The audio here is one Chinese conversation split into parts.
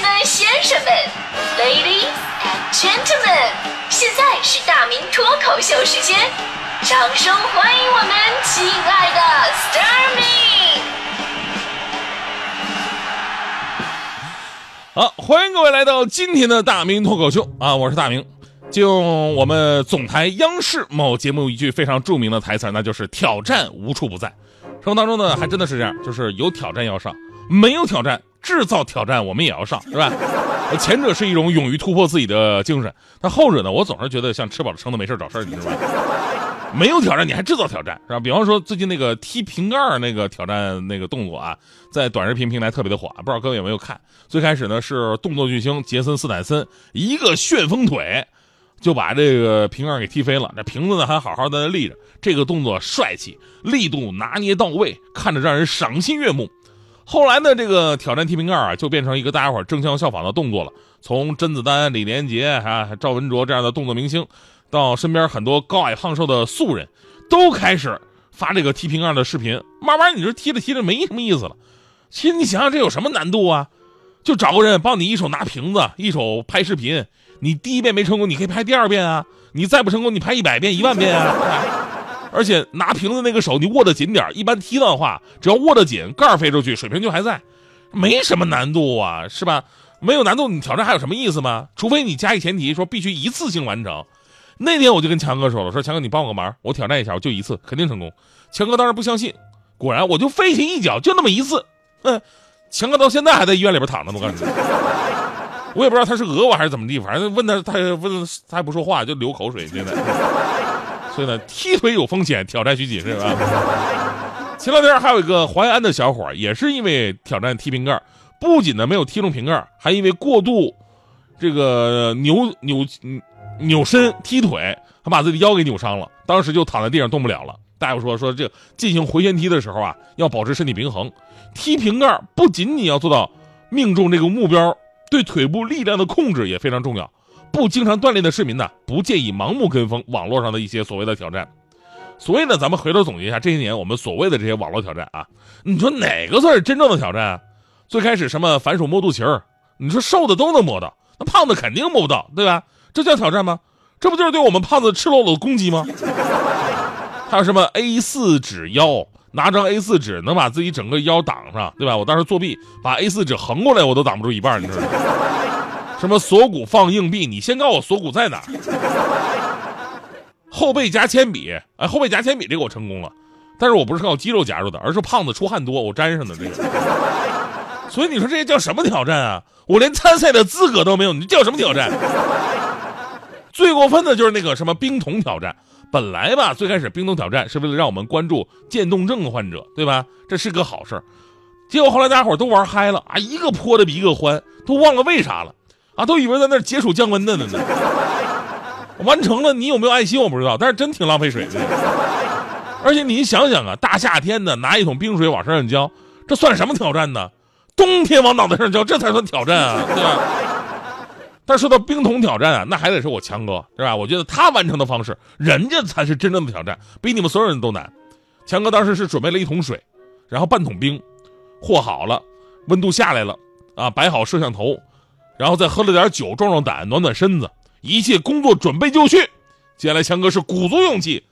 们、先生们，Ladies and Gentlemen，现在是大明脱口秀时间，掌声欢迎我们亲爱的 s t a r m y 好，欢迎各位来到今天的大明脱口秀啊！我是大明，就我们总台央视某节目一句非常著名的台词，那就是“挑战无处不在”。生活当中呢，还真的是这样，就是有挑战要上，没有挑战，制造挑战我们也要上，是吧？前者是一种勇于突破自己的精神，但后者呢，我总是觉得像吃饱了撑的没事找事儿，你知道吧？没有挑战，你还制造挑战，是吧？比方说最近那个踢瓶盖那个挑战。那个动作啊，在短视频平台特别的火，不知道各位有没有看？最开始呢是动作巨星杰森斯坦森一个旋风腿，就把这个瓶盖给踢飞了，这瓶子呢还好好在那立着，这个动作帅气，力度拿捏到位，看着让人赏心悦目。后来呢，这个挑战踢瓶盖啊，就变成一个大家伙争相效仿的动作了。从甄子丹、李连杰啊、赵文卓这样的动作明星，到身边很多高矮胖瘦的素人，都开始发这个踢瓶盖的视频。慢慢，你说踢着踢着没什么意思了。其实你想想，这有什么难度啊？就找个人帮你一手拿瓶子，一手拍视频。你第一遍没成功，你可以拍第二遍啊。你再不成功，你拍一百遍、一万遍啊。而且拿瓶子那个手，你握得紧点一般踢的话，只要握得紧，盖儿飞出去，水平就还在，没什么难度啊，是吧？没有难度，你挑战还有什么意思吗？除非你加一前提，说必须一次性完成。那天我就跟强哥说了，说强哥你帮我个忙，我挑战一下，我就一次，肯定成功。强哥当时不相信，果然我就飞起一脚，就那么一次。嗯，强哥到现在还在医院里边躺着呢，我告诉你。我也不知道他是讹我还是怎么地，反正问他，他问他还不说话，就流口水，现在。所以呢，踢腿有风险，挑战需谨慎啊。前两天还有一个淮安的小伙，也是因为挑战踢瓶盖，不仅呢没有踢中瓶盖，还因为过度这个扭扭扭身踢腿，还把自己腰给扭伤了。当时就躺在地上动不了了。大夫说说这进行回旋踢的时候啊，要保持身体平衡。踢瓶盖不仅仅要做到命中这个目标，对腿部力量的控制也非常重要。不经常锻炼的市民呢，不建议盲目跟风网络上的一些所谓的挑战。所以呢，咱们回头总结一下这些年我们所谓的这些网络挑战啊，你说哪个算是真正的挑战？最开始什么反手摸肚脐儿，你说瘦的都能摸到，那胖子肯定摸不到，对吧？这叫挑战吗？这不就是对我们胖子赤裸裸的攻击吗？还有什么 A 四纸腰，拿张 A 四纸能把自己整个腰挡上，对吧？我当时作弊，把 A 四纸横过来，我都挡不住一半，你知道吗？什么锁骨放硬币？你先告诉我锁骨在哪儿？后背夹铅笔，哎，后背夹铅笔这个我成功了，但是我不是靠肌肉夹住的，而是胖子出汗多，我粘上的这个。所以你说这些叫什么挑战啊？我连参赛的资格都没有，你叫什么挑战？最过分的就是那个什么冰桶挑战，本来吧，最开始冰桶挑战是为了让我们关注渐冻症患者，对吧？这是个好事结果后来大家伙都玩嗨了啊，一个泼的比一个欢，都忘了为啥了。啊，都以为在那解暑降温的呢呢，完成了，你有没有爱心我不知道，但是真挺浪费水的。而且你想想啊，大夏天的拿一桶冰水往身上浇，这算什么挑战呢？冬天往脑袋上浇，这才算挑战啊，对吧？但说到冰桶挑战啊，那还得是我强哥，是吧？我觉得他完成的方式，人家才是真正的挑战，比你们所有人都难。强哥当时是准备了一桶水，然后半桶冰，和好了，温度下来了，啊，摆好摄像头。然后再喝了点酒壮壮胆暖暖身子，一切工作准备就绪。接下来强哥是鼓足勇气，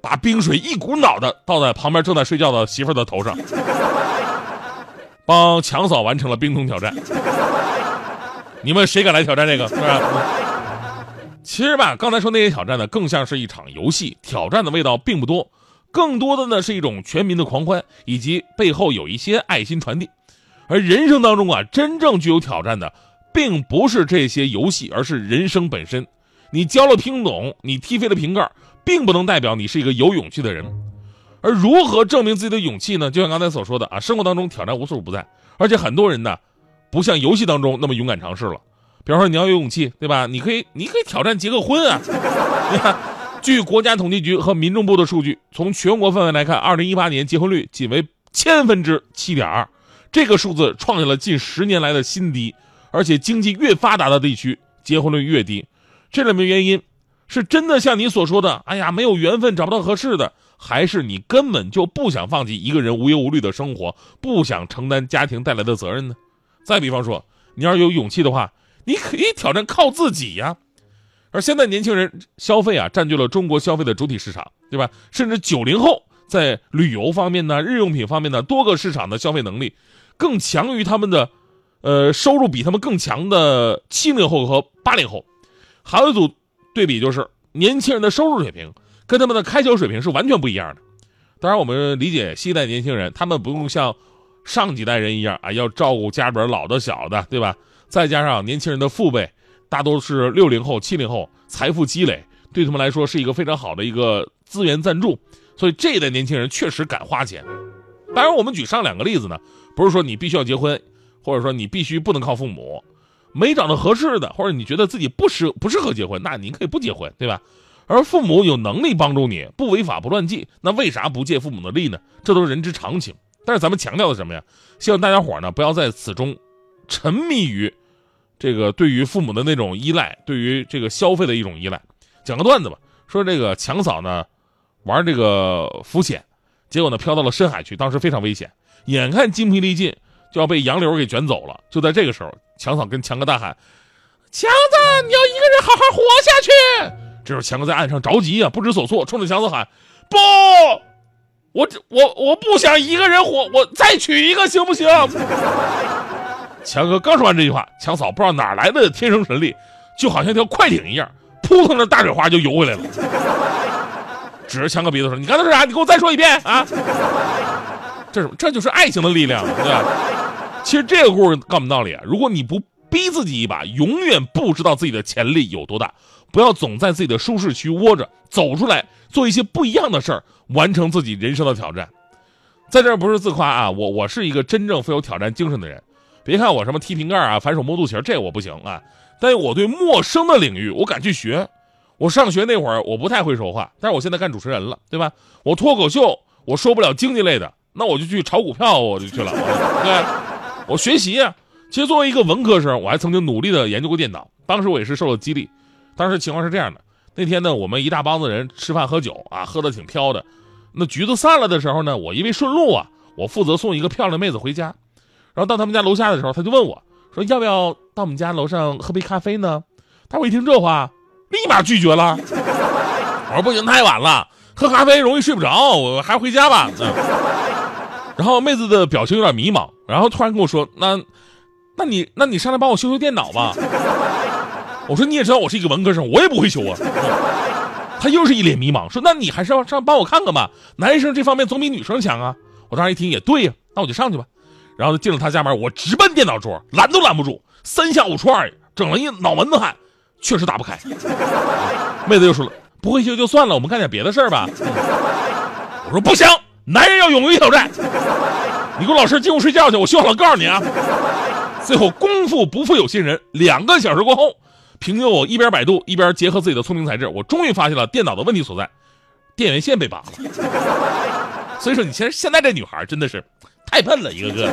把冰水一股脑的倒在旁边正在睡觉的媳妇的头上，帮强嫂完成了冰桶挑战。你们谁敢来挑战这个？是吧？其实吧，刚才说那些挑战呢，更像是一场游戏，挑战的味道并不多，更多的呢是一种全民的狂欢，以及背后有一些爱心传递。而人生当中啊，真正具有挑战的。并不是这些游戏，而是人生本身。你交了听懂，你踢飞了瓶盖，并不能代表你是一个有勇气的人。而如何证明自己的勇气呢？就像刚才所说的啊，生活当中挑战无处不在，而且很多人呢，不像游戏当中那么勇敢尝试了。比方说你要有勇气，对吧？你可以，你可以挑战结个婚啊。你看，据国家统计局和民政部的数据，从全国范围来看，二零一八年结婚率仅为千分之七点二，这个数字创下了近十年来的新低。而且经济越发达的地区，结婚率越低，这里面原因，是真的像你所说的，哎呀，没有缘分，找不到合适的，还是你根本就不想放弃一个人无忧无虑的生活，不想承担家庭带来的责任呢？再比方说，你要是有勇气的话，你可以挑战靠自己呀。而现在年轻人消费啊，占据了中国消费的主体市场，对吧？甚至九零后在旅游方面呢、日用品方面呢，多个市场的消费能力更强于他们的，呃，收入比他们更强的七零后和八零后。还有一组对比就是，年轻人的收入水平跟他们的开销水平是完全不一样的。当然，我们理解新一代年轻人，他们不用像上几代人一样啊，要照顾家里边老的小的，对吧？再加上年轻人的父辈。大多是六零后、七零后，财富积累对他们来说是一个非常好的一个资源赞助，所以这一代年轻人确实敢花钱。当然，我们举上两个例子呢，不是说你必须要结婚，或者说你必须不能靠父母，没找到合适的，或者你觉得自己不适不适合结婚，那您可以不结婚，对吧？而父母有能力帮助你，不违法不乱纪，那为啥不借父母的力呢？这都是人之常情。但是咱们强调的什么呀？希望大家伙呢不要在此中沉迷于。这个对于父母的那种依赖，对于这个消费的一种依赖，讲个段子吧。说这个强嫂呢，玩这个浮潜，结果呢漂到了深海去，当时非常危险，眼看精疲力尽就要被洋流给卷走了。就在这个时候，强嫂跟强哥大喊：“强子，你要一个人好好活下去。”这时候强哥在岸上着急啊，不知所措，冲着强子喊：“不，我我我不想一个人活，我再娶一个行不行？” 强哥刚说完这句话，强嫂不知道哪来的天生神力，就好像一条快艇一样，扑腾着大水花就游回来了。指着强哥鼻子说：“你刚才说啥？你给我再说一遍啊！” 这什么？这就是爱情的力量，对吧？其实这个故事告诉我们道理啊：如果你不逼自己一把，永远不知道自己的潜力有多大。不要总在自己的舒适区窝着，走出来做一些不一样的事儿，完成自己人生的挑战。在这儿不是自夸啊，我我是一个真正富有挑战精神的人。别看我什么踢瓶盖啊、反手摸肚脐这我不行啊。但是我对陌生的领域，我敢去学。我上学那会儿，我不太会说话，但是我现在干主持人了，对吧？我脱口秀，我说不了经济类的，那我就去炒股票，我就去了。对，我学习啊。其实作为一个文科生，我还曾经努力的研究过电脑。当时我也是受了激励。当时情况是这样的：那天呢，我们一大帮子人吃饭喝酒啊，喝的挺飘的。那局子散了的时候呢，我因为顺路啊，我负责送一个漂亮妹子回家。然后到他们家楼下的时候，他就问我说：“要不要到我们家楼上喝杯咖啡呢？”但我一听这话，立马拒绝了。我说：“不行，太晚了，喝咖啡容易睡不着，我还回家吧。”然后妹子的表情有点迷茫，然后突然跟我说：“那，那你，那你上来帮我修修电脑吧。”我说：“你也知道我是一个文科生，我也不会修啊。”他又是一脸迷茫，说：“那你还是要上帮我看看吧，男生这方面总比女生强啊。”我当时一听也对呀，那我就上去吧。然后进了他家门，我直奔电脑桌，拦都拦不住。三下五除二，整了一脑门子汗，确实打不开。妹子又说了：“不会修就算了，我们干点别的事儿吧。”我说：“不行，男人要勇于挑战。你给我老实进屋睡觉去，我修好了告诉你啊。”最后功夫不负有心人，两个小时过后，凭借我一边百度一边结合自己的聪明才智，我终于发现了电脑的问题所在，电源线被拔了。所以说，你其实现在这女孩真的是。太笨了，一个个。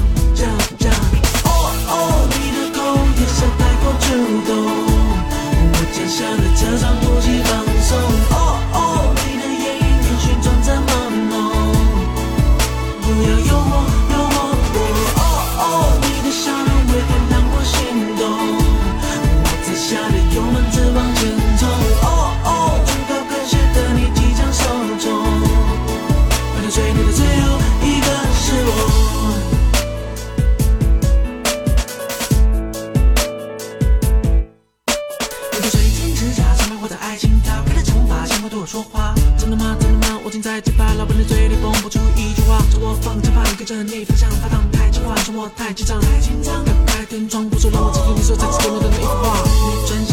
我放着放，跟着你方向，发烫太奇怪，说我太紧张，太紧张。打开天窗，不说让我记住你说再次对面的那幅画，你专心。